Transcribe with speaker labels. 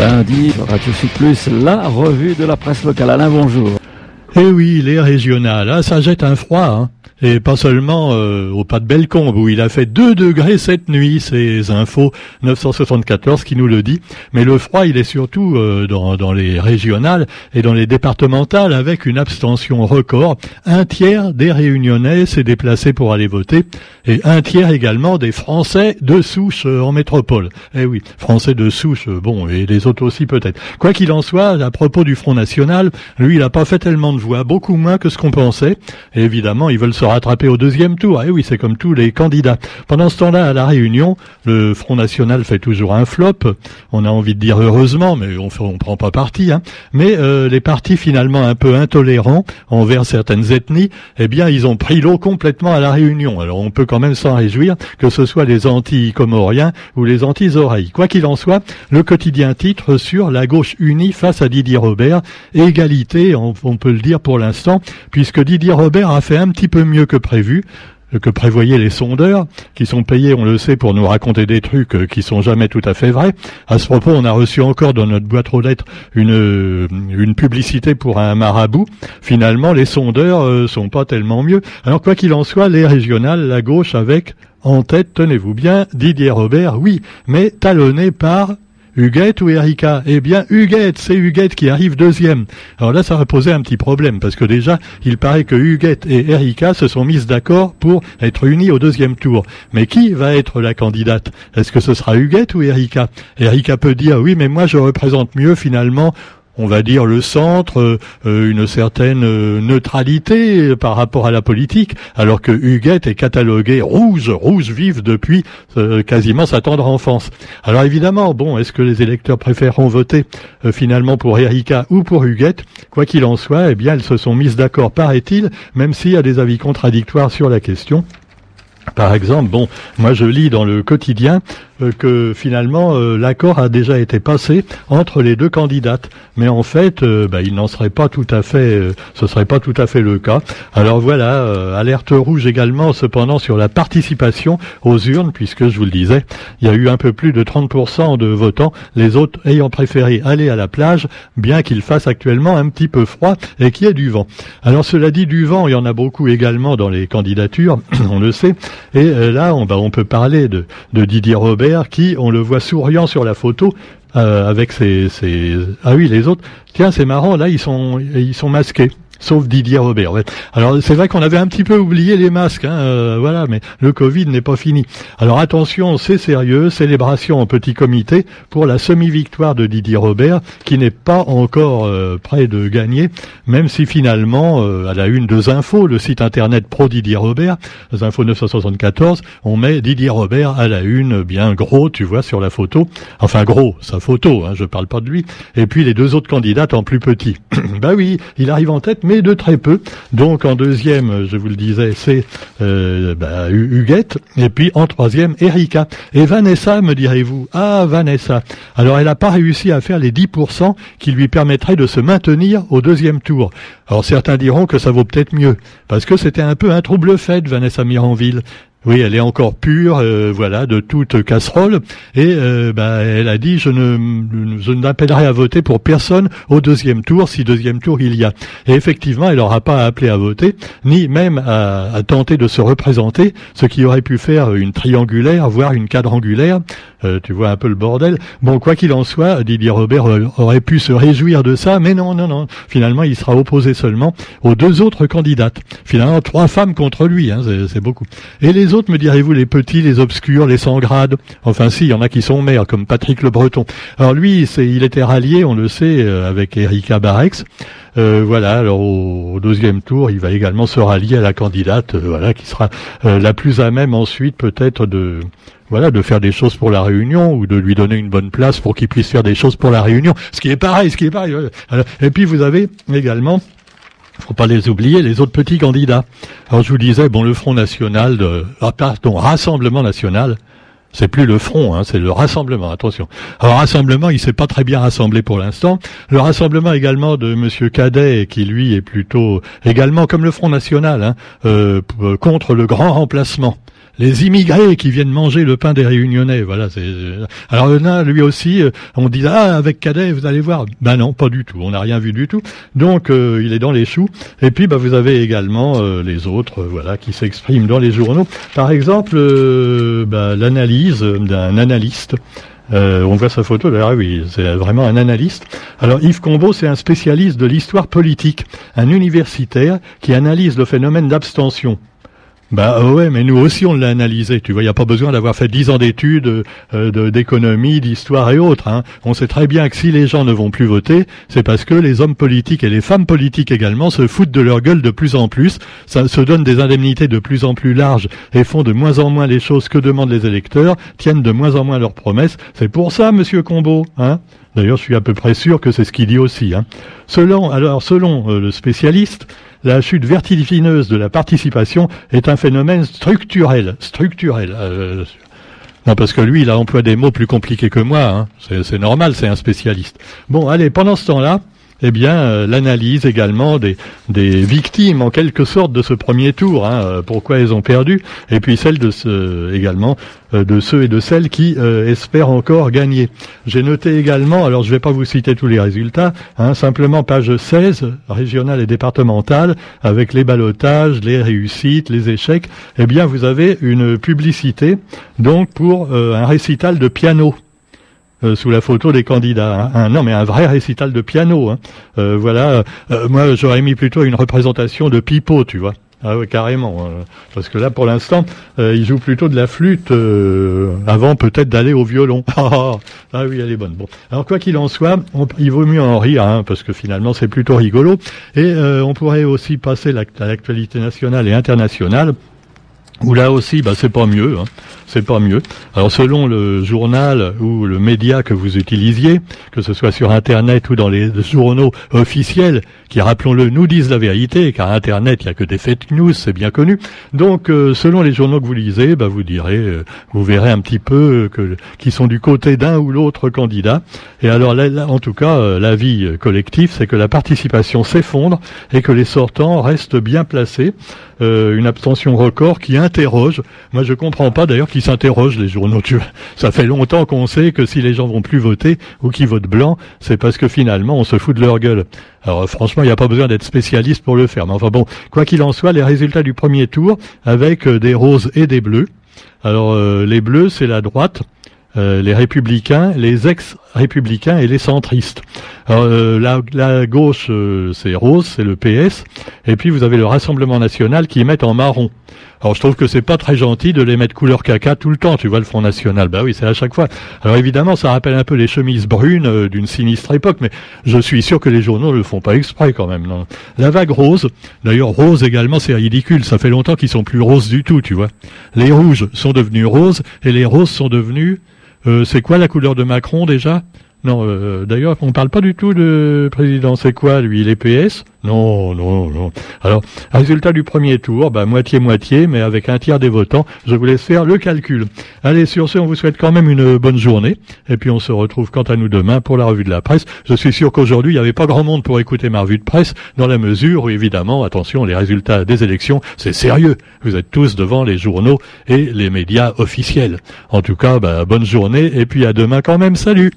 Speaker 1: Lundi, Radio Sud Plus, la revue de la presse locale. Alain, bonjour.
Speaker 2: Eh oui, les régionales, ah, ça jette un froid. Hein. Et pas seulement euh, au pas de Bellecombe, où il a fait 2 degrés cette nuit, ces infos 974 qui nous le dit. Mais le froid, il est surtout euh, dans, dans, les régionales et dans les départementales, avec une abstention record. Un tiers des réunionnais s'est déplacé pour aller voter, et un tiers également des Français de souche euh, en métropole. Eh oui, Français de souche, bon, et les autres aussi peut-être. Quoi qu'il en soit, à propos du Front National, lui, il n'a pas fait tellement de voix, beaucoup moins que ce qu'on pensait. Et évidemment, ils veulent se rattrapé au deuxième tour. Eh oui, c'est comme tous les candidats. Pendant ce temps-là, à la Réunion, le Front National fait toujours un flop. On a envie de dire heureusement, mais on ne prend pas parti. Hein. Mais euh, les partis finalement un peu intolérants envers certaines ethnies, eh bien, ils ont pris l'eau complètement à la Réunion. Alors, on peut quand même s'en réjouir que ce soit les anti-comoriens ou les anti-oreilles. Quoi qu'il en soit, le quotidien titre sur la gauche unie face à Didier Robert, égalité, on peut le dire pour l'instant, puisque Didier Robert a fait un petit peu mieux que prévu que prévoyaient les sondeurs, qui sont payés, on le sait, pour nous raconter des trucs euh, qui sont jamais tout à fait vrais. À ce propos, on a reçu encore dans notre boîte aux lettres une, euh, une publicité pour un marabout. Finalement, les sondeurs euh, sont pas tellement mieux. Alors, quoi qu'il en soit, les régionales, la gauche avec, en tête, tenez-vous bien, Didier Robert, oui, mais talonné par Huguette ou Erika? Eh bien, Huguette, c'est Huguette qui arrive deuxième. Alors là, ça va poser un petit problème, parce que déjà, il paraît que Huguette et Erika se sont mises d'accord pour être unies au deuxième tour. Mais qui va être la candidate? Est-ce que ce sera Huguette ou Erika? Erika peut dire, oui, mais moi, je représente mieux, finalement, on va dire le centre, euh, une certaine euh, neutralité par rapport à la politique, alors que Huguette est catalogué rouge, rouge vive depuis euh, quasiment sa tendre enfance. Alors évidemment, bon, est-ce que les électeurs préféreront voter finalement pour Erika ou pour Huguette? Quoi qu'il en soit, eh bien, elles se sont mises d'accord, paraît-il, même s'il y a des avis contradictoires sur la question. Par exemple, bon, moi je lis dans le quotidien que finalement euh, l'accord a déjà été passé entre les deux candidates, mais en fait, euh, bah, il n'en serait pas tout à fait, ce serait pas tout à fait le cas. Alors voilà, alerte rouge également, cependant sur la participation aux urnes, puisque je vous le disais, il y a eu un peu plus de 30% de votants, les autres ayant préféré aller à la plage, bien qu'il fasse actuellement un petit peu froid et qu'il y ait du vent. Alors cela dit, du vent, il y en a beaucoup également dans les candidatures, on le sait, et là, on, bah, on peut parler de, de Didier Robert qui, on le voit souriant sur la photo, euh, avec ses, ses, Ah oui, les autres. Tiens, c'est marrant, là, ils sont, ils sont masqués sauf Didier Robert. Alors c'est vrai qu'on avait un petit peu oublié les masques, hein, euh, voilà, mais le Covid n'est pas fini. Alors attention, c'est sérieux, célébration en petit comité pour la semi-victoire de Didier Robert, qui n'est pas encore euh, prêt de gagner, même si finalement, euh, à la une de Infos, le site internet pro Didier Robert, Infos 974, on met Didier Robert à la une, bien gros, tu vois, sur la photo. Enfin gros, sa photo, hein, je parle pas de lui. Et puis les deux autres candidates en plus petit. bah oui, il arrive en tête, mais de très peu. Donc en deuxième, je vous le disais, c'est euh, bah, Huguette, et puis en troisième, Erika. Et Vanessa, me direz-vous, ah Vanessa. Alors elle n'a pas réussi à faire les 10% qui lui permettraient de se maintenir au deuxième tour. Alors certains diront que ça vaut peut-être mieux, parce que c'était un peu un trouble fait, Vanessa Miranville. Oui, elle est encore pure, euh, voilà, de toute casserole. Et euh, bah, elle a dit je ne, je n'appellerai à voter pour personne au deuxième tour, si deuxième tour il y a. Et effectivement, elle n'aura pas appelé à voter, ni même à, à, tenter de se représenter, ce qui aurait pu faire une triangulaire, voire une quadrangulaire. Euh, tu vois un peu le bordel. Bon, quoi qu'il en soit, Didier Robert aurait pu se réjouir de ça, mais non, non, non. Finalement, il sera opposé seulement aux deux autres candidates. Finalement, trois femmes contre lui, hein, c'est beaucoup. Autres, me direz-vous, les petits, les obscurs, les sans grade Enfin, si, il y en a qui sont maires, comme Patrick Le Breton. Alors lui, c'est, il était rallié, on le sait, euh, avec Erika Barex. Euh, voilà, alors au, deuxième tour, il va également se rallier à la candidate, euh, voilà, qui sera la plus à même ensuite peut-être de voilà, de faire des choses pour la Réunion ou de lui donner une bonne place pour qu'il puisse faire des choses pour la Réunion. Ce qui est pareil, ce qui est pareil. et puis vous avez également faut pas les oublier, les autres petits candidats. Alors je vous disais, bon, le Front National, de, ah, pardon, Rassemblement National, C'est plus le front, hein, c'est le rassemblement. Attention. Alors rassemblement, il s'est pas très bien rassemblé pour l'instant. Le rassemblement également de Monsieur Cadet, qui lui est plutôt également comme le Front National hein, euh, contre le grand remplacement les immigrés qui viennent manger le pain des Réunionnais. Voilà. C'est... Alors là, lui aussi, euh, on dit ah avec Cadet, vous allez voir. Ben non, pas du tout. On n'a rien vu du tout. Donc euh, il est dans les choux. Et puis bah, vous avez également euh, les autres, voilà, qui s'expriment dans les journaux. Par exemple, bah, l'analyse d'un analyste. on voit sa photo, d'ailleurs, oui, c'est vraiment un analyste. Alors Yves Combeau, c'est un spécialiste de l'histoire politique, un universitaire qui analyse le phénomène d'abstention. Bah ouais, mais nous aussi on l'a analysé. Tu vois, il n'y a pas besoin d'avoir fait dix ans d'études euh, d'économie, d'histoire et autres. Hein. On sait très bien que si les gens ne vont plus voter, c'est parce que les hommes politiques et les femmes politiques également se foutent de leur gueule de plus en plus, se donnent des indemnités de plus en plus larges et font de moins en moins les choses que demandent les électeurs, tiennent de moins en moins leurs promesses. C'est pour ça, Monsieur Combeau, hein. D'ailleurs, je suis à peu près sûr que c'est ce qu'il dit aussi. Hein. Selon, alors, selon euh, le spécialiste, la chute vertigineuse de la participation est un phénomène structurel. Structurel. Euh, non, parce que lui, il a employé des mots plus compliqués que moi. Hein. C'est normal, c'est un spécialiste. Bon, allez, pendant ce temps-là, eh bien, euh, l'analyse également des, des victimes, en quelque sorte, de ce premier tour, hein, euh, pourquoi elles ont perdu, et puis celle de ce, également euh, de ceux et de celles qui espèrent encore gagner. J'ai noté également, alors je ne vais pas vous citer tous les résultats, hein, simplement page 16, régionale et départementale, avec les balotages, les réussites, les échecs, eh bien, vous avez une publicité, donc, pour un récital de piano. Euh, sous la photo des candidats. Hein. non, mais un vrai récital de piano. Hein. Euh, voilà. Euh, moi, j'aurais mis plutôt une représentation de pipeau, tu vois. Ah oui, carrément. parce que là, pour l'instant, il joue plutôt de la flûte avant peut-être d'aller au violon. ah oui, elle est bonne. Bon, alors quoi qu'il en soit, il vaut mieux en rire, hein, parce que finalement, c'est plutôt rigolo. Et on pourrait aussi passer à l'actualité nationale et internationale. Où là aussi, bah, c'est pas mieux. Hein c'est pas mieux. Alors selon le journal ou le média que vous utilisiez, que ce soit sur Internet ou dans les journaux officiels, qui, rappelons-le, nous disent la vérité, car Internet, il n'y a que des fake news, c'est bien connu. Donc euh, selon les journaux que vous lisez, bah, vous direz, euh, vous verrez un petit peu que, qui sont du côté d'un ou l'autre candidat. Et alors là, en tout cas, euh, l'avis collectif, c'est que la participation s'effondre et que les sortants restent bien placés. Une abstention record qui interroge. Moi, je comprends pas d'ailleurs qui s'interrogent les journaux. Tu ça fait longtemps qu'on sait que si les gens vont plus voter ou qu'ils votent blanc, c'est parce que finalement on se fout de leur gueule. Alors franchement, il n'y a pas besoin d'être spécialiste pour le faire. Mais enfin bon, quoi qu'il en soit, les résultats du premier tour avec euh, des roses et des bleus. Alors euh, les bleus, c'est la droite. Euh, les républicains, les ex-républicains et les centristes. Euh, la, la, gauche, euh, c'est rose, c'est le PS, et puis vous avez le Rassemblement national qui met en marron. Alors je trouve que c'est pas très gentil de les mettre couleur caca tout le temps, tu vois, le Front National. Bah oui, c'est à chaque fois. Alors évidemment, ça rappelle un peu les chemises brunes d'une sinistre époque, mais je suis sûr que les journaux ne le font pas exprès quand même. Non. La vague rose, d'ailleurs rose également, c'est ridicule. Ça fait longtemps qu'ils sont plus roses du tout, tu vois. Les rouges sont devenus roses et les roses sont devenus euh, c'est quoi la couleur de Macron déjà? Non, euh, d'ailleurs, on parle pas du tout de président. C'est quoi, lui, les PS Non, non, non. Alors, résultat du premier tour, bah, moitié-moitié, mais avec un tiers des votants. Je vous laisse faire le calcul. Allez, sur ce, on vous souhaite quand même une bonne journée. Et puis, on se retrouve quant à nous demain pour la revue de la presse. Je suis sûr qu'aujourd'hui, il n'y avait pas grand monde pour écouter ma revue de presse, dans la mesure où, évidemment, attention, les résultats des élections, c'est sérieux. Vous êtes tous devant les journaux et les médias officiels. En tout cas, bah, bonne journée, et puis à demain quand même. Salut